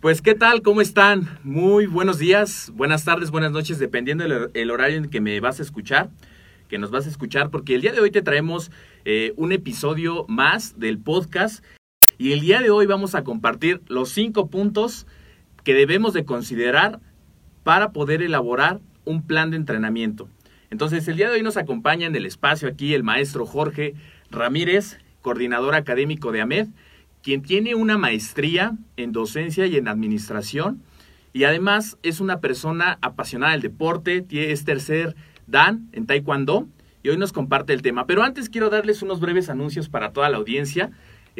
Pues qué tal, ¿cómo están? Muy buenos días, buenas tardes, buenas noches, dependiendo del horario en que me vas a escuchar, que nos vas a escuchar, porque el día de hoy te traemos eh, un episodio más del podcast y el día de hoy vamos a compartir los cinco puntos que debemos de considerar para poder elaborar un plan de entrenamiento. Entonces el día de hoy nos acompaña en el espacio aquí el maestro Jorge Ramírez, coordinador académico de AMED, quien tiene una maestría en docencia y en administración y además es una persona apasionada del deporte, es tercer Dan en Taekwondo y hoy nos comparte el tema. Pero antes quiero darles unos breves anuncios para toda la audiencia.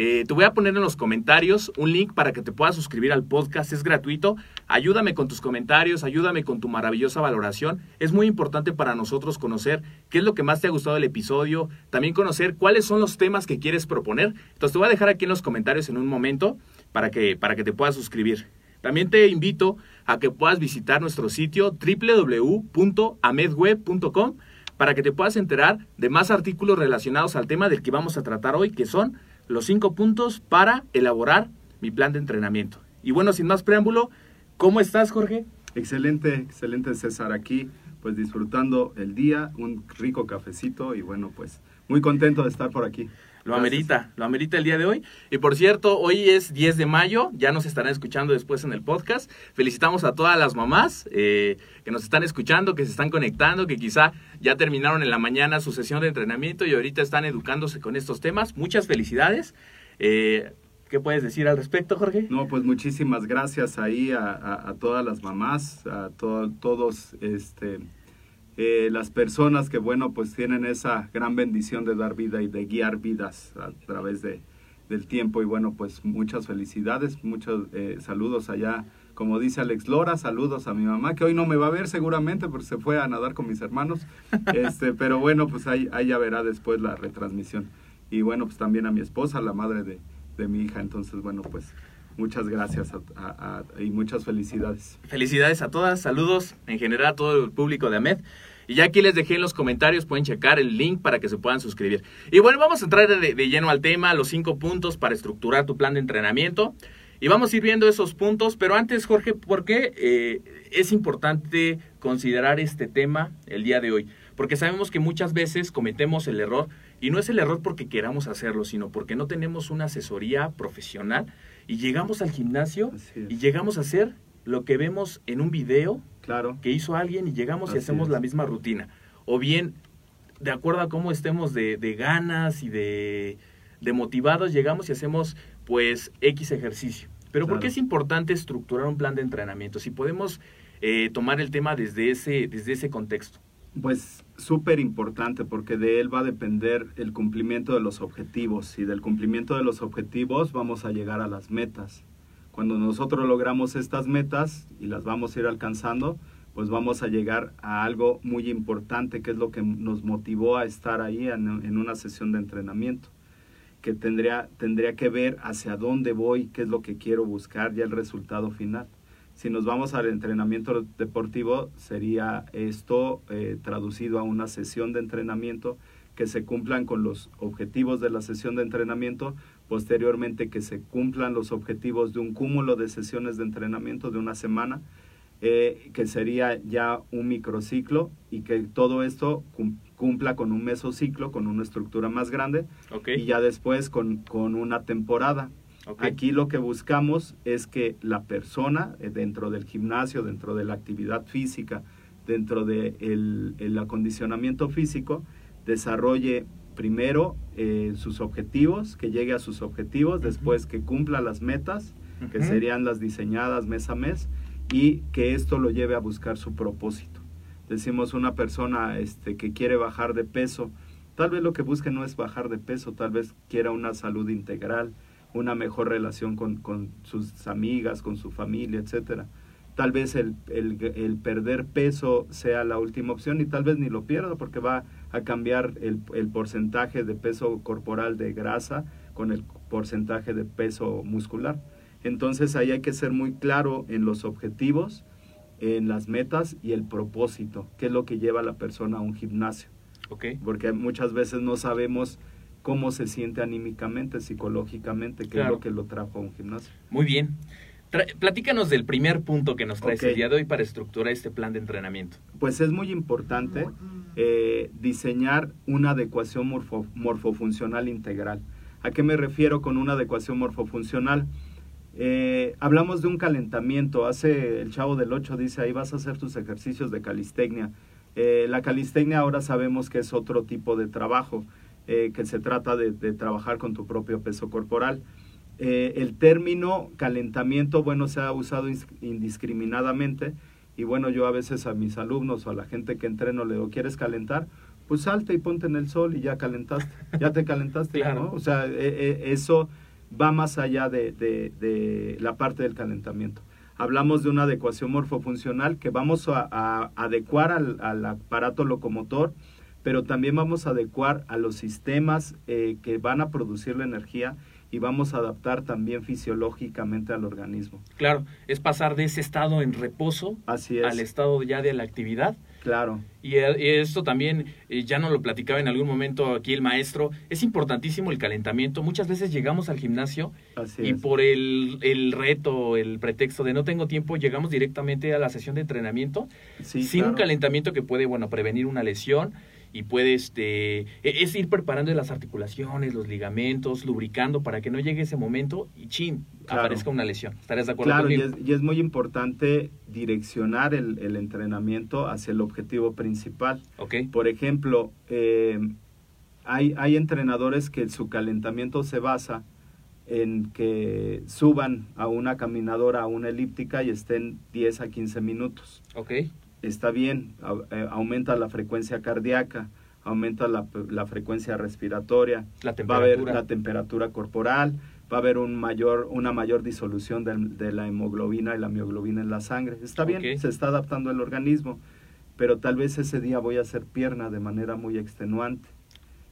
Eh, te voy a poner en los comentarios un link para que te puedas suscribir al podcast, es gratuito. Ayúdame con tus comentarios, ayúdame con tu maravillosa valoración. Es muy importante para nosotros conocer qué es lo que más te ha gustado del episodio, también conocer cuáles son los temas que quieres proponer. Entonces te voy a dejar aquí en los comentarios en un momento para que, para que te puedas suscribir. También te invito a que puedas visitar nuestro sitio www.amedweb.com para que te puedas enterar de más artículos relacionados al tema del que vamos a tratar hoy, que son los cinco puntos para elaborar mi plan de entrenamiento. Y bueno, sin más preámbulo, ¿cómo estás, Jorge? Excelente, excelente César aquí, pues disfrutando el día, un rico cafecito y bueno, pues muy contento de estar por aquí. Lo amerita, lo amerita el día de hoy. Y por cierto, hoy es 10 de mayo, ya nos estarán escuchando después en el podcast. Felicitamos a todas las mamás eh, que nos están escuchando, que se están conectando, que quizá ya terminaron en la mañana su sesión de entrenamiento y ahorita están educándose con estos temas. Muchas felicidades. Eh, ¿Qué puedes decir al respecto, Jorge? No, pues muchísimas gracias ahí a, todas las mamás, a todos este, eh, las personas que, bueno, pues tienen esa gran bendición de dar vida y de guiar vidas a través de, del tiempo. Y bueno, pues muchas felicidades, muchos eh, saludos allá. Como dice Alex Lora, saludos a mi mamá, que hoy no me va a ver seguramente porque se fue a nadar con mis hermanos. Este, pero bueno, pues ahí, ahí ya verá después la retransmisión. Y bueno, pues también a mi esposa, la madre de, de mi hija. Entonces, bueno, pues muchas gracias y muchas felicidades. Felicidades a todas, saludos en general a todo el público de AMED. Y ya aquí les dejé en los comentarios, pueden checar el link para que se puedan suscribir. Y bueno, vamos a entrar de, lleno al tema, los cinco puntos para estructurar tu plan de entrenamiento. Y vamos a ir viendo esos puntos, pero antes, Jorge, ¿por qué eh, es importante considerar este tema el día de hoy? Porque sabemos que muchas veces cometemos el error, y no es el error porque queramos hacerlo, sino porque no tenemos una asesoría profesional y llegamos al gimnasio y llegamos a hacer lo que vemos en un video claro. que hizo alguien y llegamos y hacemos la misma rutina. O bien, de acuerdo a cómo estemos de, ganas y de, motivados, llegamos y hacemos pues X ejercicio. Pero ¿por qué es importante estructurar un plan de entrenamiento? Si podemos eh, tomar el tema desde ese, desde ese contexto. Pues súper importante porque de él va a depender el cumplimiento de los objetivos y del cumplimiento de los objetivos vamos a llegar a las metas Cuando nosotros logramos estas metas y las vamos a ir alcanzando, pues vamos a llegar a algo muy importante, que es lo que nos motivó a estar ahí en, en una sesión de entrenamiento, que tendría, tendría que ver hacia dónde voy, qué es lo que quiero buscar, ya el resultado final. Si nos vamos al entrenamiento deportivo, sería esto eh, traducido a una sesión de entrenamiento que se cumplan con los objetivos de la sesión de entrenamiento, posteriormente que se cumplan los objetivos de un cúmulo de sesiones de entrenamiento de una semana, eh, que sería ya un microciclo y que todo esto cumpla con un mesociclo, con una estructura más grande Okay. y ya después con, con una temporada. Aquí lo que buscamos es que la persona eh, dentro del gimnasio, dentro de la actividad física, dentro del de el acondicionamiento físico, desarrolle primero eh, sus objetivos, que llegue a sus objetivos, después que cumpla las metas, que serían las diseñadas mes a mes, y que esto lo lleve a buscar su propósito. Decimos una persona este, que quiere bajar de peso, tal vez lo que busque no es bajar de peso, tal vez quiera una salud integral, una mejor relación con, con sus amigas, con su familia, etcétera. Tal vez el, el, el perder peso sea la última opción y tal vez ni lo pierda porque va a cambiar el, el porcentaje de peso corporal de grasa con el porcentaje de peso muscular. Entonces ahí hay que ser muy claro en los objetivos, en las metas y el propósito, qué es lo que lleva a la persona a un gimnasio. Porque muchas veces no sabemos cómo se siente anímicamente, psicológicamente, Claro. es lo que lo trajo a un gimnasio. Muy bien. Tra- platícanos del primer punto que nos traes el día de hoy para estructurar este plan de entrenamiento. Pues es muy importante eh, diseñar una adecuación morfo- morfofuncional integral. ¿A qué me refiero con una adecuación morfofuncional? Eh, hablamos de un calentamiento. Hace el chavo del 8 dice, ahí vas a hacer tus ejercicios de calistecnia. Eh, la calistecnia ahora sabemos que es otro tipo de trabajo, eh, que se trata de, de trabajar con tu propio peso corporal. Eh, el término calentamiento, bueno, se ha usado indiscriminadamente y bueno, yo a veces a mis alumnos o a la gente que entreno le digo, ¿quieres calentar? Pues salte y ponte en el sol y ya calentaste, ya te calentaste, Claro. ¿no? O sea, eh, eh, eso va más allá de, de- de la parte del calentamiento. Hablamos de una adecuación morfofuncional que vamos a, a adecuar al, al aparato locomotor, pero también vamos a adecuar a los sistemas eh, que van a producir la energía y vamos a adaptar también fisiológicamente al organismo. Claro, es pasar de ese estado en reposo Así es. al estado ya de la actividad. Claro, Y, eh, esto también, eh, ya nos lo platicaba en algún momento aquí el maestro, es importantísimo el calentamiento. Muchas veces llegamos al gimnasio así y es. por el, el reto, el pretexto de no tengo tiempo, llegamos directamente a la sesión de entrenamiento Sí, sin un calentamiento que puede, bueno, prevenir una lesión y puede, este, e- es ir preparando las articulaciones, los ligamentos, lubricando para que no llegue ese momento y chin, Claro. aparezca una lesión. ¿Estarías de acuerdo Claro, y es, y es muy importante direccionar el, el entrenamiento hacia el objetivo principal. Ok, Por ejemplo, eh, hay, hay entrenadores que su calentamiento se basa en que suban a una caminadora, a una elíptica y estén 10 a 15 minutos. ok, Está bien, eh, aumenta la frecuencia cardíaca, aumenta la, la frecuencia respiratoria, la va a haber la temperatura corporal, va a haber un mayor, una mayor disolución de, la hemoglobina y la mioglobina en la sangre. Está bien, se está adaptando el organismo, pero tal vez ese día voy a hacer pierna de manera muy extenuante.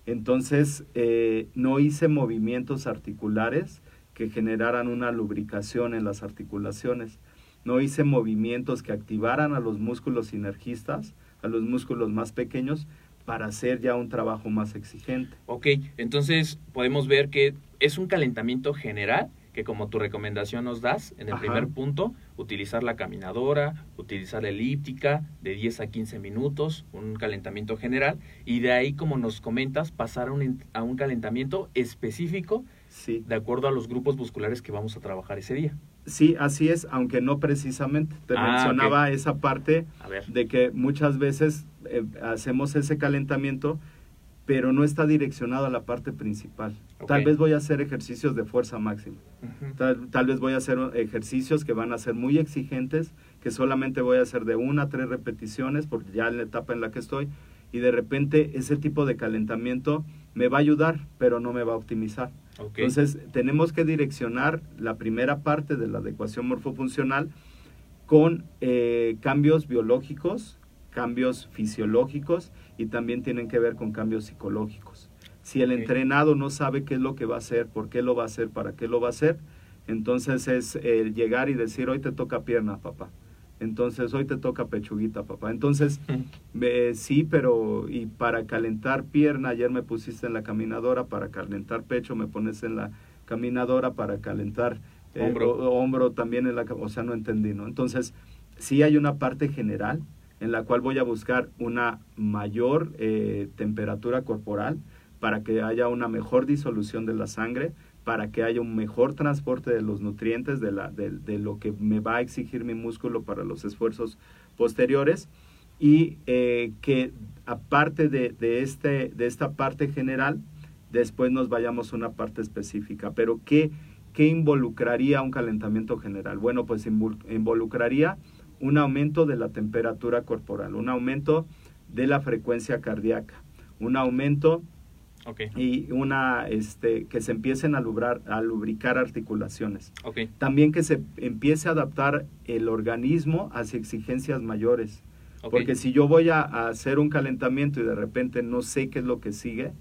Entonces, eh, no hice movimientos articulares que generaran una lubricación en las articulaciones. No hice movimientos que activaran a los músculos sinergistas, a los músculos más pequeños, para hacer ya un trabajo más exigente. Ok, entonces podemos ver que es un calentamiento general que como tu recomendación nos das en el Ajá. primer punto, utilizar la caminadora, utilizar la elíptica de 10 a 15 minutos, un calentamiento general, y de ahí, como nos comentas, pasar a un, a un calentamiento específico Sí, de acuerdo a los grupos musculares que vamos a trabajar ese día. Sí, así es, aunque no precisamente. Te Ah, mencionaba esa parte de que muchas veces eh, hacemos ese calentamiento, pero no está direccionado a la parte principal. Tal vez voy a hacer ejercicios de fuerza máxima. Tal, tal vez voy a hacer ejercicios que van a ser muy exigentes, que solamente voy a hacer de una a tres repeticiones, porque ya en la etapa en la que estoy, y de repente ese tipo de calentamiento me va a ayudar, pero no me va a optimizar. Entonces, tenemos que direccionar la primera parte de la adecuación morfofuncional con eh, cambios biológicos, cambios fisiológicos y también tienen que ver con cambios psicológicos. Si el entrenado no sabe qué es lo que va a hacer, por qué lo va a hacer, para qué lo va a hacer, entonces es el llegar y decir, hoy te toca pierna, papá. Entonces, hoy te toca pechuguita, papá. Entonces, eh, sí, pero y para calentar pierna, ayer me pusiste en la caminadora, para calentar pecho me pones en la caminadora, para calentar eh, Hombro. o- hombro también en la, o sea, no entendí, ¿no? Entonces, sí hay una parte general en la cual voy a buscar una mayor eh, temperatura corporal para que haya una mejor disolución de la sangre, para que haya un mejor transporte de los nutrientes, de, la, de, lo que me va a exigir mi músculo para los esfuerzos posteriores y eh, que aparte de, de, este, de esta parte general, después nos vayamos a una parte específica. Pero ¿qué, qué involucraría un calentamiento general? Bueno, pues invol- involucraría un aumento de la temperatura corporal, un aumento de la frecuencia cardíaca, un aumento Ok, y una este que se empiecen a, lubrar, a lubricar articulaciones. ok, También que se empiece a adaptar el organismo hacia exigencias mayores. ok. Porque si yo voy a, a hacer un calentamiento y de repente no sé qué es lo que sigue,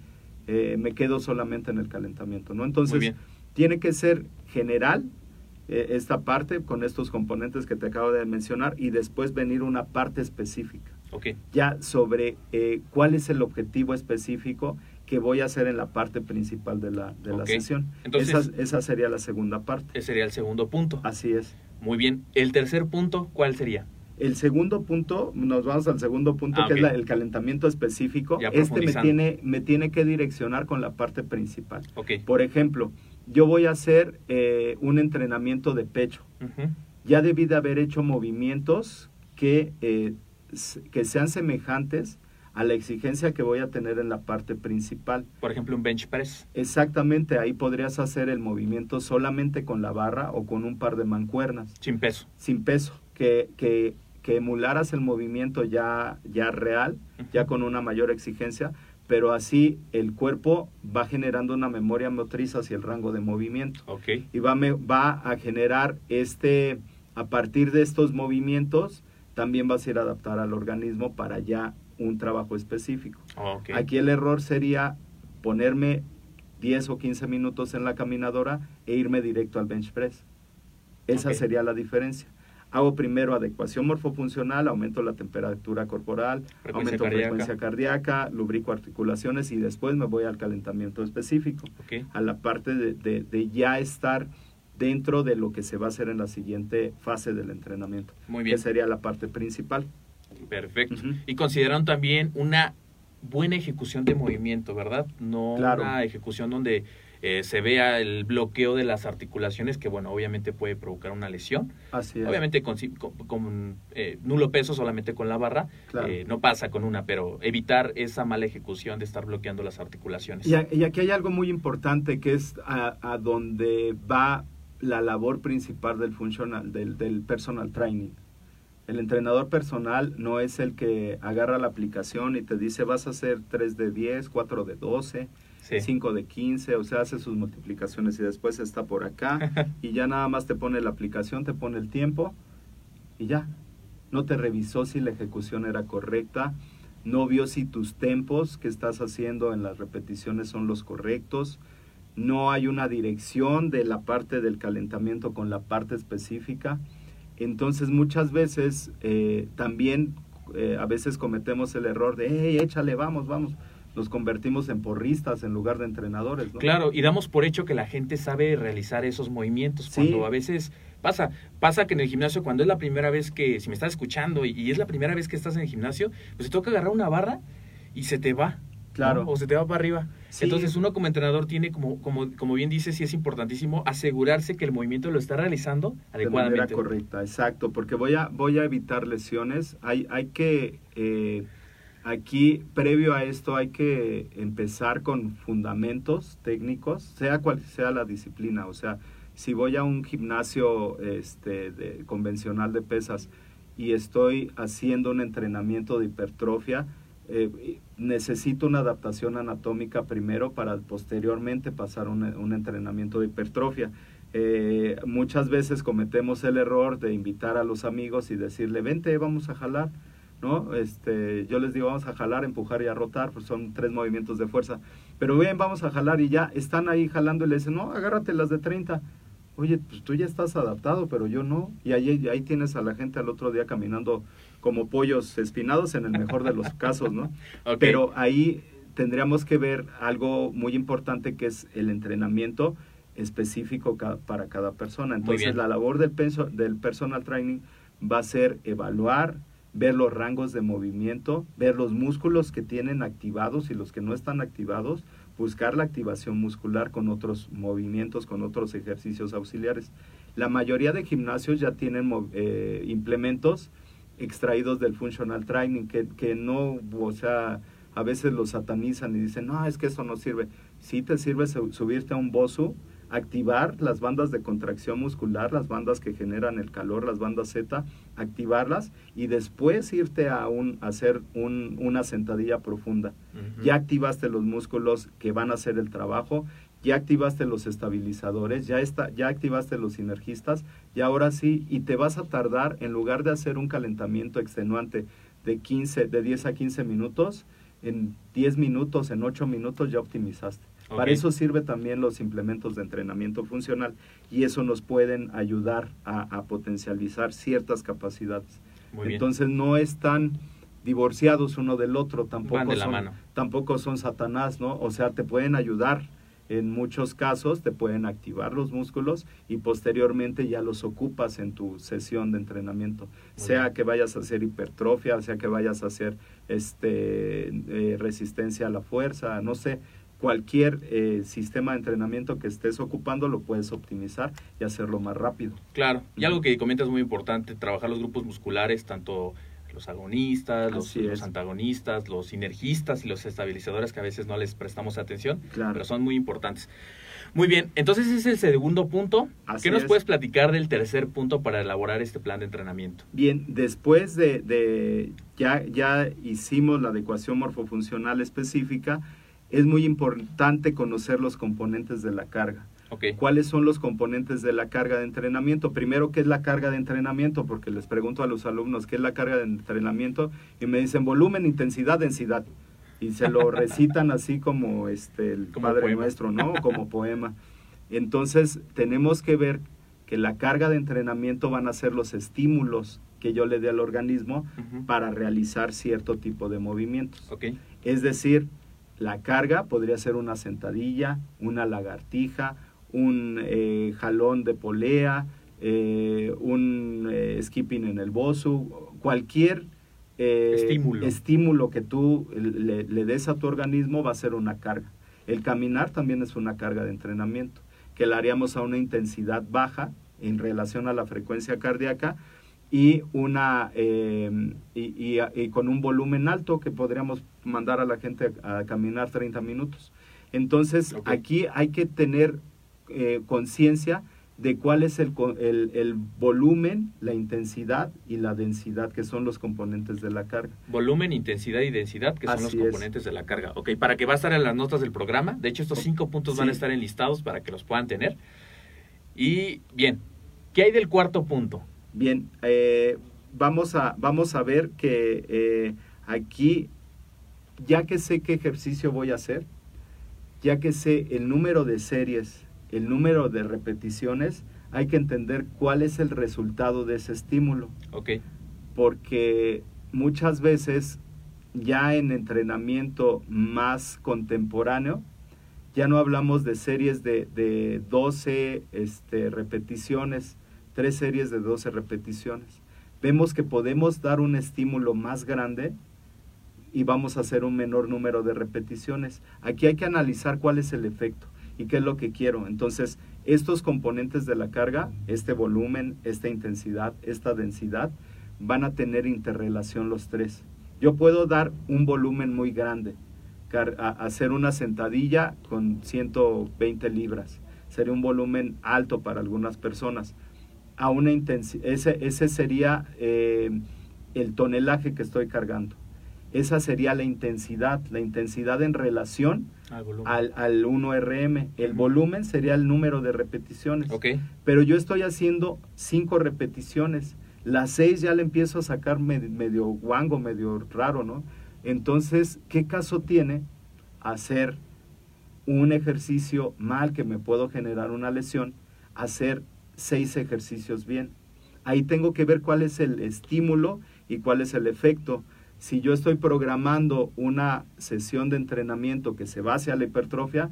eh, me quedo solamente en el calentamiento, ¿no? Entonces, tiene que ser general eh, esta parte con estos componentes que te acabo de mencionar y después venir una parte específica, Ok, ya sobre eh, cuál es el objetivo específico que voy a hacer en la parte principal de la, de la sesión. Entonces- esa, esa sería la segunda parte. ese sería el segundo punto. Así es. Muy bien. El tercer punto, ¿cuál sería? El segundo punto, nos vamos al segundo punto, Ah, que es la- el calentamiento específico. Ya este me tiene, me tiene que direccionar con la parte principal. Por ejemplo, yo voy a hacer eh, un entrenamiento de pecho. Ya debí de haber hecho movimientos que, eh, que sean semejantes a la exigencia que voy a tener en la parte principal. Por ejemplo, un bench press. Exactamente, ahí podrías hacer el movimiento solamente con la barra o con un par de mancuernas. Sin peso. sin peso, que, que, que emularas el movimiento ya, ya real, ya con una mayor exigencia, pero así el cuerpo va generando una memoria motriz hacia el rango de movimiento Ok. y va, me- va a generar este, a partir de estos movimientos, también vas a ir a adaptar al organismo para ya un trabajo específico. Ok. Aquí el error sería ponerme 10 o 15 minutos en la caminadora e irme directo al bench press. Esa sería la diferencia. Hago primero adecuación morfofuncional, aumento la temperatura corporal, Frecuencia aumento cardíaca. frecuencia cardíaca, lubrico articulaciones y después me voy al calentamiento específico, Ok. a la parte de, de- de ya estar dentro de lo que se va a hacer en la siguiente fase del entrenamiento, Muy bien. que sería la parte principal. Perfecto. Y consideraron también una buena ejecución de movimiento, ¿verdad? No Claro. una ejecución donde eh, se vea el bloqueo de las articulaciones, que bueno, obviamente puede provocar una lesión. Así es. Obviamente con, con- con, eh, nulo peso solamente con la barra, Claro. eh, no pasa con una, pero evitar esa mala ejecución de estar bloqueando las articulaciones. Y, a- y aquí hay algo muy importante que es a, a donde va la labor principal del funcional, del, del personal training. El entrenador personal no es el que agarra la aplicación y te dice vas a hacer 3 de 10, 4 de 12, Sí. 5 de 15, o sea, hace sus multiplicaciones y después está por acá y ya nada más te pone la aplicación, te pone el tiempo y ya. No te revisó si la ejecución era correcta, no vio si tus tempos que estás haciendo en las repeticiones son los correctos, no hay una dirección de la parte del calentamiento con la parte específica. Entonces muchas veces eh, también eh, a veces cometemos el error de, hey, échale, vamos, vamos. Nos convertimos en porristas en lugar de entrenadores. ¿no? Claro, y damos por hecho que la gente sabe realizar esos movimientos. Sí. Cuando a veces pasa, pasa que en el gimnasio, cuando es la primera vez que, si me estás escuchando y, y es la primera vez que estás en el gimnasio, pues te toca agarrar una barra y se te va. ¿No? Claro. O se te va para arriba. Sí. Entonces uno como entrenador tiene, como, como, como bien dices, sí es importantísimo asegurarse que el movimiento lo está realizando de manera adecuadamente. correcta, exacto, porque voy a, voy a evitar lesiones. Hay, hay que, eh, aquí, previo a esto, hay que empezar con fundamentos técnicos, sea cual sea la disciplina. O sea, si voy a un gimnasio este, de- convencional de pesas y estoy haciendo un entrenamiento de hipertrofia, eh, necesito una adaptación anatómica primero para posteriormente pasar un, un entrenamiento de hipertrofia. Eh, muchas veces cometemos el error de invitar a los amigos y decirle, vente, vamos a jalar, ¿no? Este, yo les digo, vamos a jalar, empujar y a rotar, pues son tres movimientos de fuerza. Pero bien, vamos a jalar y ya están ahí jalando y le dicen, no, agárrate las de 30. Oye, pues tú ya estás adaptado, pero yo no. Y ahí, ahí tienes a la gente al otro día caminando como pollos espinados en el mejor de los casos, ¿no? Pero ahí tendríamos que ver algo muy importante que es el entrenamiento específico ca- para cada persona. Entonces, la labor del, penso- del personal training va a ser evaluar, ver los rangos de movimiento, ver los músculos que tienen activados y los que no están activados, buscar la activación muscular con otros movimientos, con otros ejercicios auxiliares. La mayoría de gimnasios ya tienen eh, implementos extraídos del functional training que, que no, o sea, a veces los satanizan y dicen, no, es que eso no sirve. Sí te sirve su- subirte a un BOSU, activar las bandas de contracción muscular, las bandas que generan el calor, las bandas Z, activarlas y después irte a, un, a hacer un- una sentadilla profunda. Ya activaste los músculos que van a hacer el trabajo, ya activaste los estabilizadores, ya, está, ya activaste los sinergistas y ahora sí, y te vas a tardar, en lugar de hacer un calentamiento extenuante de, 15, de 10 a 15 minutos, en 10 minutos, en 8 minutos ya optimizaste. Para eso sirve también los implementos de entrenamiento funcional y eso nos pueden ayudar a, a potencializar ciertas capacidades. Muy bien. Entonces no están divorciados uno del otro, tampoco de son, mano. tampoco son Satanás, ¿no? O sea, te pueden ayudar en muchos casos, te pueden activar los músculos y posteriormente ya los ocupas en tu sesión de entrenamiento. sea bien. que vayas a hacer hipertrofia, sea que vayas a hacer este eh, resistencia a la fuerza, no sé, cualquier eh, sistema de entrenamiento que estés ocupando lo puedes optimizar y hacerlo más rápido. Claro, y algo que comentas muy importante, trabajar los grupos musculares, tanto los agonistas, los, antagonistas, los sinergistas y los estabilizadores que a veces no les prestamos atención, Claro. pero son muy importantes. Muy bien, entonces ese es el segundo punto. Así ¿Qué nos es. puedes platicar del tercer punto para elaborar este plan de entrenamiento? Bien, después de, de- ya, ya hicimos la adecuación morfofuncional específica, es muy importante conocer los componentes de la carga. Ok, ¿Cuáles son los componentes de la carga de entrenamiento? Primero, ¿qué es la carga de entrenamiento? Porque les pregunto a los alumnos, ¿qué es la carga de entrenamiento? Y me dicen volumen, intensidad, densidad. Y se lo recitan así como este, el Como Padre poema. Nuestro, ¿no? Como poema. Entonces, tenemos que ver que la carga de entrenamiento van a ser los estímulos que yo le dé al organismo para realizar cierto tipo de movimientos. ok, Es decir, la carga podría ser una sentadilla, una lagartija, un eh, jalón de polea, eh, un eh, skipping en el bosu, cualquier eh, Estímulo. estímulo que tú le, le des a tu organismo va a ser una carga. El caminar también es una carga de entrenamiento, que la haríamos a una intensidad baja en relación a la frecuencia cardíaca y una eh, y, y- y con un volumen alto que podríamos mandar a la gente a, a caminar 30 minutos. Entonces, aquí hay que tener eh, conciencia de cuál es el, el, el volumen, la intensidad y la densidad, que son los componentes de la carga. volumen, intensidad y densidad, que son los es. componentes de la carga. Ok, para que va a estar en las notas del programa. De hecho, estos cinco puntos van a estar enlistados para que los puedan tener. Y bien, ¿qué hay del cuarto punto? Bien, eh, vamos, a, vamos a ver que eh, aquí, ya que sé qué ejercicio voy a hacer, ya que sé el número de series, el número de repeticiones, hay que entender cuál es el resultado de ese estímulo, Ok, porque muchas veces ya en entrenamiento más contemporáneo, ya no hablamos de series de, de 12 este, repeticiones, tres series de 12 repeticiones. Vemos que podemos dar un estímulo más grande y vamos a hacer un menor número de repeticiones. Aquí hay que analizar cuál es el efecto y qué es lo que quiero. Entonces, estos componentes de la carga, este volumen, esta intensidad, esta densidad, van a tener interrelación los tres. Yo puedo dar un volumen muy grande, hacer una sentadilla con 120 libras. Sería un volumen alto para algunas personas. A una intensi- ese, ese sería eh, el tonelaje que estoy cargando. esa sería la intensidad, la intensidad en relación Al al, al 1RM. El volumen sería el número de repeticiones. Ok. Pero yo estoy haciendo cinco repeticiones. Las seis ya le empiezo a sacar me- medio guango, medio raro, ¿no? Entonces, ¿qué caso tiene hacer un ejercicio mal que me puedo generar una lesión, hacer seis ejercicios bien? Ahí tengo que ver cuál es el estímulo y cuál es el efecto. Si yo estoy programando una sesión de entrenamiento que se base a la hipertrofia,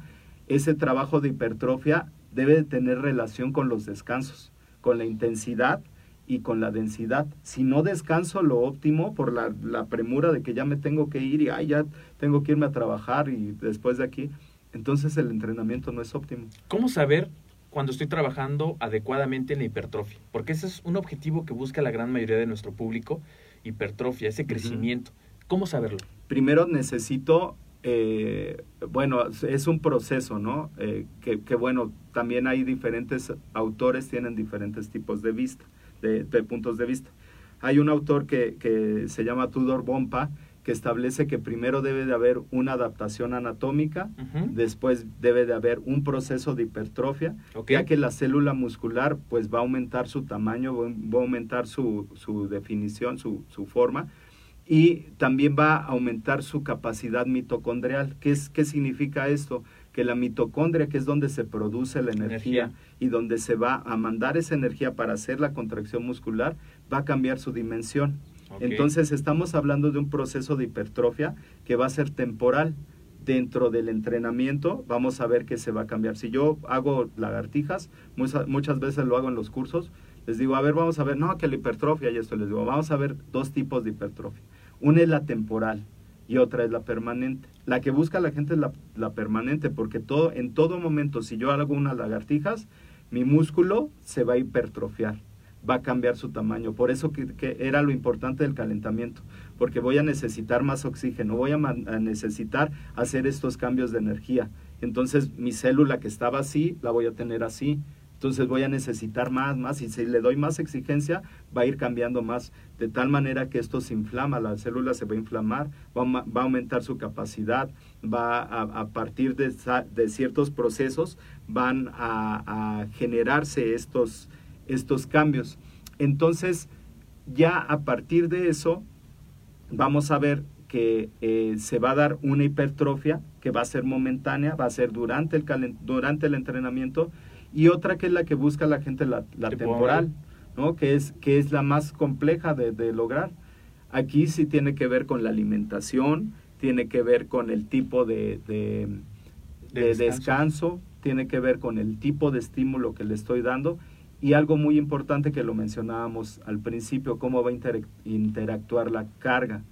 ese trabajo de hipertrofia debe de tener relación con los descansos, con la intensidad y con la densidad. Si no descanso lo óptimo por la, la premura de que ya me tengo que ir y ay, ya tengo que irme a trabajar y después de aquí, entonces el entrenamiento no es óptimo. ¿Cómo saber cuando estoy trabajando adecuadamente en la hipertrofia? Porque ese es un objetivo que busca la gran mayoría de nuestro público, hipertrofia, ese crecimiento. ¿Cómo saberlo? Primero necesito, eh, bueno, es un proceso, ¿no? Eh, que, que, bueno, también hay diferentes autores, tienen diferentes tipos de vista, de, de puntos de vista. Hay un autor que, que se llama Tudor Bompa, que establece que primero debe de haber una adaptación anatómica, después debe de haber un proceso de hipertrofia, ya que la célula muscular pues va a aumentar su tamaño, va va a aumentar su, su definición, su, su forma, y también va a aumentar su capacidad mitocondrial. ¿Qué, es, ¿Qué significa esto? Que la mitocondria, que es donde se produce la energía, Energía. y donde se va a mandar esa energía para hacer la contracción muscular, va a cambiar su dimensión. Entonces estamos hablando de un proceso de hipertrofia que va a ser temporal. Dentro del entrenamiento vamos a ver que se va a cambiar. Si yo hago lagartijas, muchas, muchas veces lo hago en los cursos, les digo, a ver, vamos a ver, no, que la hipertrofia y esto, les digo, vamos a ver dos tipos de hipertrofia. Una es la temporal y otra es la permanente. La que busca la gente es la, la permanente, porque todo, en todo momento, si yo hago unas lagartijas, mi músculo se va a hipertrofiar, va a cambiar su tamaño. Por eso que, era lo importante del calentamiento, porque voy a necesitar más oxígeno, voy a, necesitar hacer estos cambios de energía. Entonces mi célula que estaba así, la voy a tener así. Entonces voy a necesitar más, más, y si le doy más exigencia, va a ir cambiando más, de tal manera que esto se inflama, la célula se va a inflamar, va a, aumentar su capacidad, va a, a partir de, ciertos procesos, van a generarse estos, estos cambios. Entonces, ya a partir de eso, vamos a ver que eh, se va a dar una hipertrofia que va a ser momentánea, va a ser durante el, durante el entrenamiento, y otra que es la que busca la gente, la, la Temporal. temporal, ¿no? que, es, que es la más compleja de, de lograr. Aquí sí tiene que ver con la alimentación, tiene que ver con el tipo de, de, De de descanso. descanso, tiene que ver con el tipo de estímulo que le estoy dando y algo muy importante que lo mencionábamos al principio, cómo va a interac- interactuar la carga,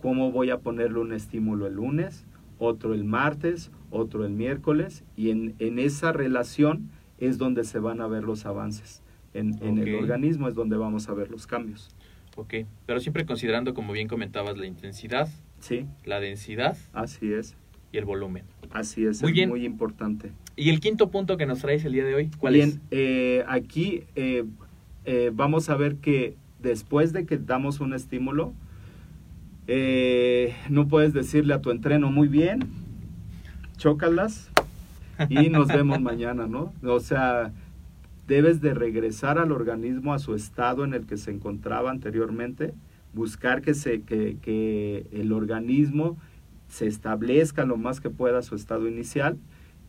cómo voy a ponerle un estímulo el lunes, otro el martes, otro el miércoles y en, en esa relación es donde se van a ver los avances. En, en el organismo es donde vamos a ver los cambios. Ok, pero siempre considerando, como bien comentabas, la intensidad, Sí, la densidad. Así es, y el volumen. así es, Muy es bien. muy importante. ¿Y el quinto punto que nos traes el día de hoy? ¿Cuál Bien, es? eh, aquí eh, eh, vamos a ver que después de que damos un estímulo, no puedes decirle a tu entreno muy bien, chócalas y nos vemos mañana, ¿no? O sea, debes de regresar al organismo a su estado en el que se encontraba anteriormente, buscar que, se, que, que el organismo se establezca lo más que pueda su estado inicial,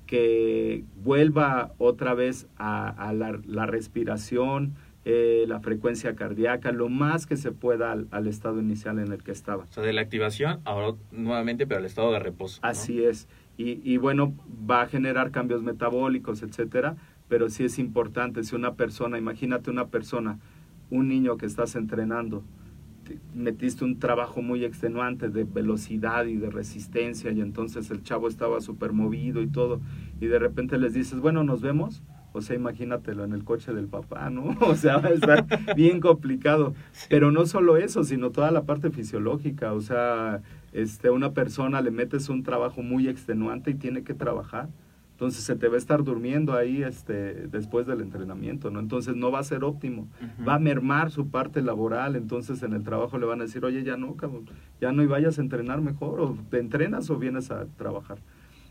que vuelva otra vez a, a la, la respiración, eh, la frecuencia cardíaca, lo más que se pueda al, al estado inicial en el que estaba. O sea, de la activación, ahora nuevamente, pero al estado de reposo. ¿no? Así es. Y, y bueno, va a generar cambios metabólicos, etcétera, pero sí es importante, si una persona, imagínate una persona, un niño que estás entrenando, metiste un trabajo muy extenuante de velocidad y de resistencia y entonces el chavo estaba súper movido y todo, y de repente les dices, bueno, nos vemos, o sea, imagínatelo en el coche del papá, ¿no? O sea, va a estar bien complicado. Pero no solo eso, sino toda la parte fisiológica, o sea, este, una persona le metes un trabajo muy extenuante y tiene que trabajar, Entonces se te va a estar durmiendo ahí este, después del entrenamiento, ¿no? Entonces no va a ser óptimo. Va a mermar su parte laboral, entonces en el trabajo le van a decir, oye, ya no, cabrón, ya no y vayas a entrenar mejor, o te entrenas o vienes a trabajar.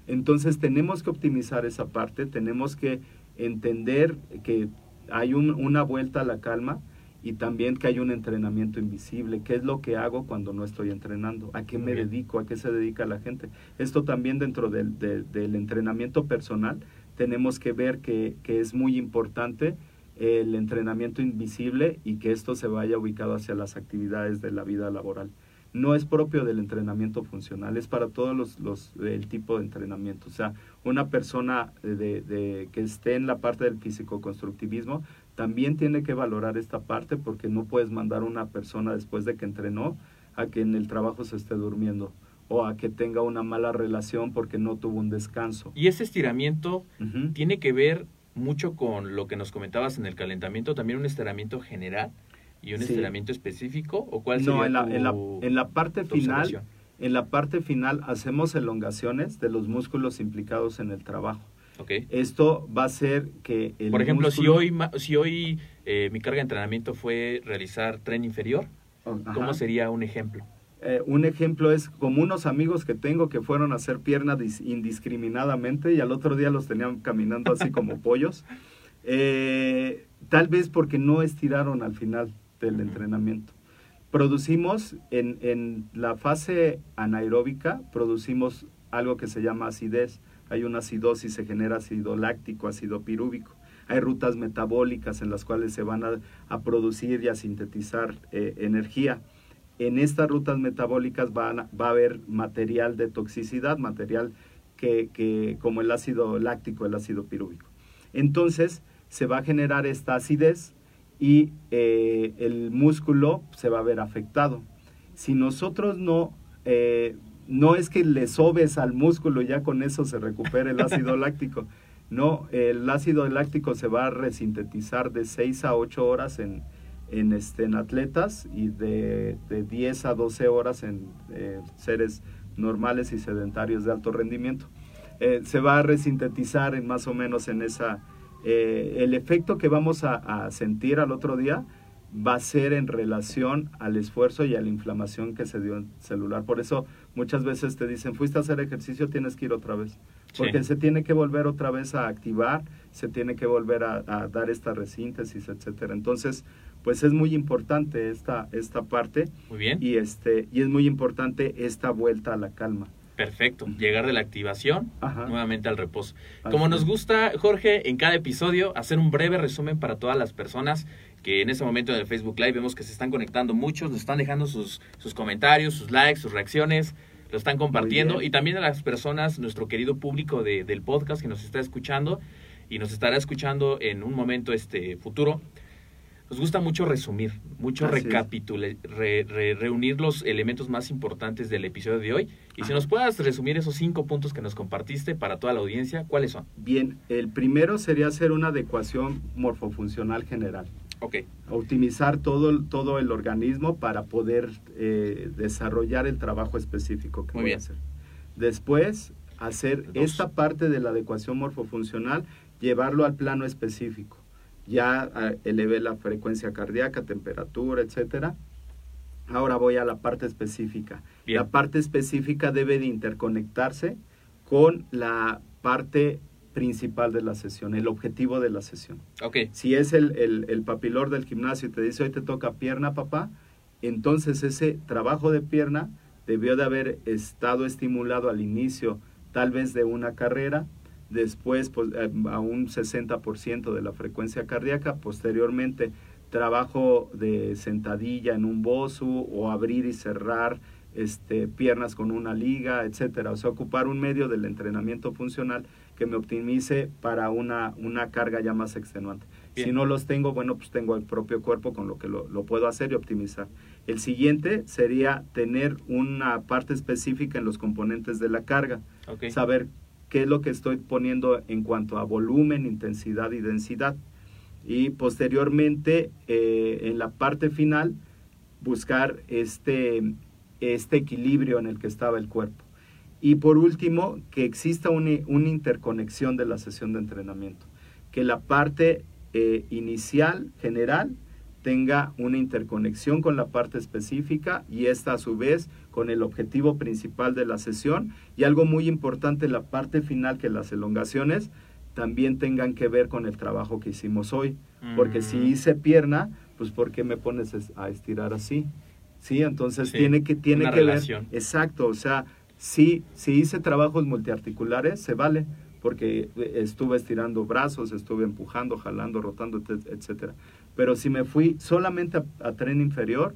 Entonces tenemos que optimizar esa parte, tenemos que entender que hay un- una vuelta a la calma y también que hay un entrenamiento invisible. ¿Qué es lo que hago cuando no estoy entrenando? ¿A qué me dedico? ¿A qué se dedica la gente? Esto también dentro del, de- del entrenamiento personal tenemos que ver que, que es muy importante el entrenamiento invisible y que esto se vaya ubicado hacia las actividades de la vida laboral. No es propio del entrenamiento funcional, es para todos los, los el tipo de entrenamiento. O sea, una persona de, de- que esté en la parte del físico-constructivismo también tiene que valorar esta parte porque no puedes mandar a una persona después de que entrenó a que en el trabajo se esté durmiendo o a que tenga una mala relación porque no tuvo un descanso. Y ese estiramiento tiene que ver mucho con lo que nos comentabas en el calentamiento, también un estiramiento general y un Sí. estiramiento específico, o cuál No, sería en la, tu- en la, en la parte final, en la parte final hacemos elongaciones de los músculos implicados en el trabajo. Ok. Esto va a hacer que el Por ejemplo, si músculo- hoy, ma- si hoy eh, mi carga de entrenamiento fue realizar tren inferior, Ajá. ¿cómo sería un ejemplo? Eh, un ejemplo es como unos amigos que tengo que fueron a hacer pierna dis- indiscriminadamente y al otro día los tenían caminando así como pollos. Eh, tal vez porque no estiraron al final del Ujú. entrenamiento. Producimos en, en la fase anaeróbica, producimos algo que se llama acidez. Hay una acidosis, se genera ácido láctico, ácido pirúvico. Hay rutas metabólicas en las cuales se van a, producir y a sintetizar eh, energía en estas rutas metabólicas va a haber material de toxicidad, material que, que- como el ácido láctico, el ácido pirúvico. Entonces se va a generar esta acidez y eh, el músculo se va a ver afectado. Si nosotros no, eh, no es que le sobes al músculo y ya con eso se recupere el ácido láctico, no, el ácido láctico se va a resintetizar de 6 a 8 horas en, en, este, en atletas y de, de 10 a 12 horas en eh, seres normales y sedentarios de alto rendimiento. Eh, se va a resintetizar en más o menos en esa... eh, el efecto que vamos a, a sentir al otro día va a ser en relación al esfuerzo y a la inflamación que se dio en celular. Por eso muchas veces te dicen, fuiste a hacer ejercicio, tienes que ir otra vez. Porque Sí. se tiene que volver otra vez a activar, se tiene que volver a, a dar esta resíntesis, etcétera. Entonces, pues es muy importante esta, esta parte Muy bien. y, este, y es muy importante esta vuelta a la calma. Perfecto. Llegar de la activación Ajá. nuevamente al reposo. Como nos gusta, Jorge, en cada episodio hacer un breve resumen para todas las personas que en este momento en el Facebook Live vemos que se están conectando muchos, nos están dejando sus, sus comentarios, sus likes, sus reacciones, lo están compartiendo y también a las personas, nuestro querido público de- del podcast que nos está escuchando y nos estará escuchando en un momento este futuro. Nos gusta mucho resumir, mucho recapitular, re- re- reunir los elementos más importantes del episodio de hoy. Y si nos puedas resumir esos cinco puntos que nos compartiste para toda la audiencia, ¿cuáles son? Bien, el primero sería hacer una adecuación morfofuncional general. Ok, optimizar todo, el- todo el organismo para poder eh, desarrollar el trabajo específico que Muy voy bien. a hacer. Después, hacer Dos. esta parte de la adecuación morfofuncional, llevarlo al plano específico. Ya ah, elevé la frecuencia cardíaca, temperatura, etcétera. Ahora voy a la parte específica. Bien. La parte específica debe de interconectarse con la parte principal de la sesión, el objetivo de la sesión. ok, Si es el, el, el papilor del gimnasio y te dice hoy te toca pierna, papá, entonces ese trabajo de pierna debió de haber estado estimulado al inicio tal vez de una carrera, después pues, eh, a un 60% de la frecuencia cardíaca, posteriormente trabajo de sentadilla en un bosu o abrir y cerrar este, piernas con una liga, etcétera. O sea, ocupar un medio del entrenamiento funcional que me optimice para una, una carga ya más extenuante. Bien. Si no los tengo, bueno, pues tengo el propio cuerpo con lo que lo, lo puedo hacer y optimizar. El siguiente sería tener una parte específica en los componentes de la carga, saber qué es lo que estoy poniendo en cuanto a volumen, intensidad y densidad. Y posteriormente, eh, en la parte final, buscar este, este equilibrio en el que estaba el cuerpo. Y por último, que exista una, una interconexión de la sesión de entrenamiento, que la parte eh, inicial, general, tenga una interconexión con la parte específica y esta a su vez con el objetivo principal de la sesión y algo muy importante la parte final que las elongaciones también tengan que ver con el trabajo que hicimos hoy porque si Mm. hice pierna pues ¿por qué me pones es- a estirar así? Sí, entonces Sí, tiene que tiene que relación. ver exacto, o sea, si si hice trabajos multiarticulares se vale porque estuve estirando brazos, estuve empujando, jalando, rotando, et- etcétera. Pero si me fui solamente a, a tren inferior,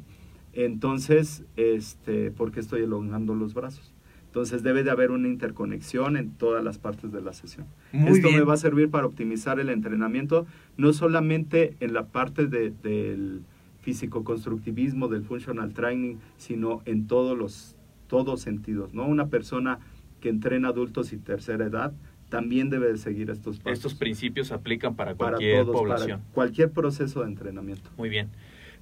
entonces, este, ¿por qué estoy elongando los brazos? Entonces debe de haber una interconexión en todas las partes de la sesión. Muy Esto bien. me va a servir para optimizar el entrenamiento, no solamente en la parte de- del físico-constructivismo, del functional training, sino en todos los todos sentidos. ¿no? Una persona que entrena adultos y tercera edad también debe de seguir estos pasos Estos principios se aplican para para cualquier todos, población. para cualquier proceso de entrenamiento. Muy bien.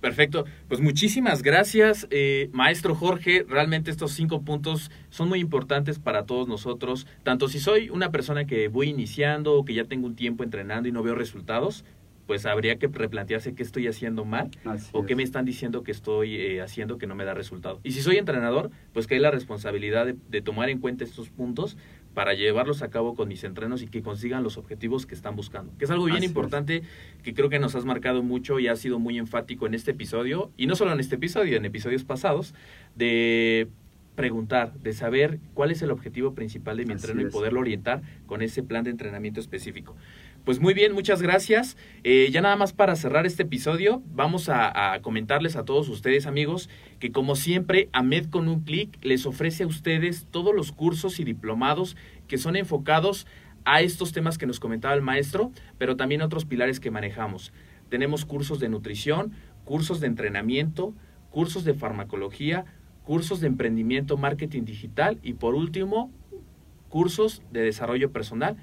Perfecto. Pues muchísimas gracias, eh, maestro Jorge. Realmente estos cinco puntos son muy importantes para todos nosotros. Tanto si soy una persona que voy iniciando o que ya tengo un tiempo entrenando y no veo resultados, pues habría que replantearse qué estoy haciendo mal Así o qué es. me están diciendo que estoy eh, haciendo que no me da resultado. Y si soy entrenador, pues que hay la responsabilidad de, de tomar en cuenta estos puntos para llevarlos a cabo con mis entrenos y que consigan los objetivos que están buscando. Que es algo bien Así es. importante que creo que nos has marcado mucho y has sido muy enfático en este episodio, y no solo en este episodio, en episodios pasados, de preguntar, de saber cuál es el objetivo principal de mi Así entreno y poderlo orientar con ese plan de entrenamiento específico. Pues muy bien, muchas gracias. Eh, ya nada más para cerrar este episodio, vamos a, a comentarles a todos ustedes, amigos, que como siempre, AMED con un clic les ofrece a ustedes todos los cursos y diplomados que son enfocados a estos temas que nos comentaba el maestro, pero también otros pilares que manejamos. Tenemos cursos de nutrición, cursos de entrenamiento, cursos de farmacología, cursos de emprendimiento, marketing digital y por último, cursos de desarrollo personal,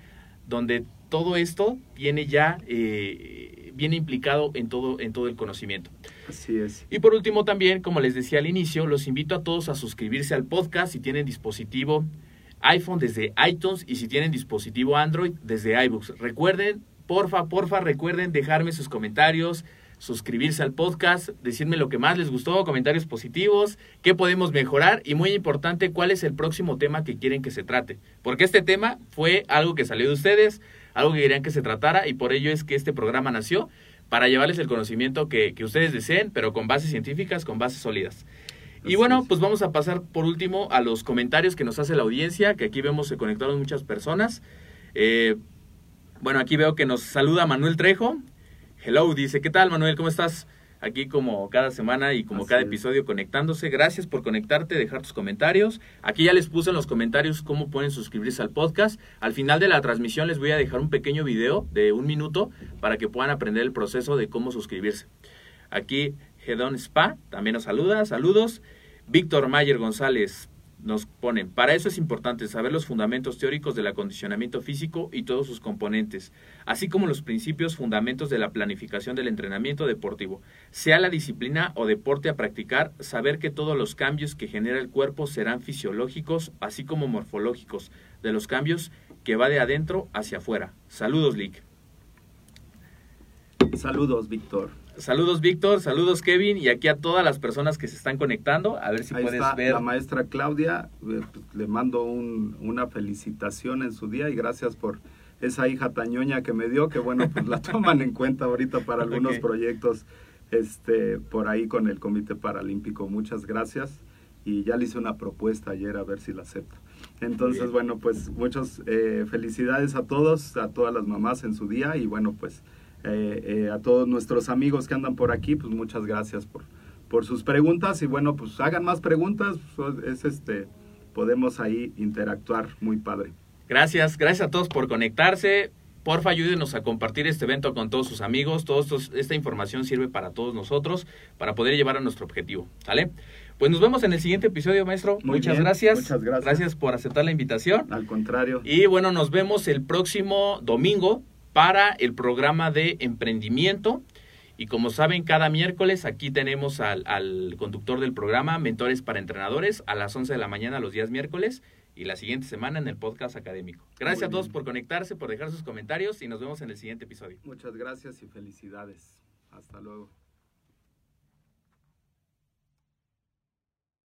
donde todo esto viene ya eh, viene implicado en todo en todo el conocimiento. Así es. Y por último también, como les decía al inicio, los invito a todos a suscribirse al podcast si tienen dispositivo iPhone desde iTunes y si tienen dispositivo Android desde iBooks. Recuerden, porfa, porfa, recuerden dejarme sus comentarios, suscribirse al podcast, decirme lo que más les gustó, comentarios positivos, qué podemos mejorar y muy importante, cuál es el próximo tema que quieren que se trate. Porque este tema fue algo que salió de ustedes, algo que querían que se tratara y por ello es que este programa nació para llevarles el conocimiento que, que ustedes deseen, pero con bases científicas, con bases sólidas. Y bueno, es. pues vamos a pasar por último a los comentarios que nos hace la audiencia, que aquí vemos se conectaron muchas personas. Eh, bueno, aquí veo que nos saluda Manuel Trejo. Hello, dice, ¿qué tal Manuel? ¿Cómo estás? Aquí como cada semana y como Así cada es. episodio conectándose. Gracias por conectarte, dejar tus comentarios. Aquí ya les puse en los comentarios cómo pueden suscribirse al podcast. Al final de la transmisión les voy a dejar un pequeño video de un minuto para que puedan aprender el proceso de cómo suscribirse. Aquí Gedón Spa también nos saluda, saludos. Víctor Mayer González nos pone, para eso es importante saber los fundamentos teóricos del acondicionamiento físico y todos sus componentes, así como los principios fundamentos de la planificación del entrenamiento deportivo. Sea la disciplina o deporte a practicar, saber que todos los cambios que genera el cuerpo serán fisiológicos, así como morfológicos, de los cambios que va de adentro hacia afuera. Saludos, Lick. Saludos, Víctor. Saludos Víctor, saludos Kevin y aquí a todas las personas que se están conectando, a ver si Ahí puedes está ver. la maestra Claudia. eh, pues, le mando un- una felicitación en su día y gracias por esa hija tañoña que me dio, que bueno, pues la toman en cuenta ahorita para algunos Ok. proyectos este, por ahí con el Comité Paralímpico. Muchas gracias. Y ya le hice una propuesta ayer a ver si la acepta. Entonces, Bien. bueno, pues muchas eh, felicidades a todos, a todas las mamás en su día y bueno, pues eh, eh, a todos nuestros amigos que andan por aquí, pues muchas gracias por, por sus preguntas y bueno, pues hagan más preguntas, pues, es este, podemos ahí interactuar muy padre. Gracias, gracias a todos por conectarse. Porfa, ayúdenos a compartir este evento con todos sus amigos. Todos estos- esta información sirve para todos nosotros, para poder llevar a nuestro objetivo. ¿Sale? Pues nos vemos en el siguiente episodio, maestro. Muy muchas bien, gracias. muchas gracias. Gracias por aceptar la invitación. Al contrario, Y bueno, nos vemos el próximo domingo para el programa de emprendimiento. Y como saben, cada miércoles aquí tenemos al, al conductor del programa, Mentores para Entrenadores, a las 11 de la mañana los días miércoles. y la siguiente semana en el podcast académico. Gracias a todos por conectarse, por dejar sus comentarios y nos vemos en el siguiente episodio. Muchas gracias y felicidades. Hasta luego.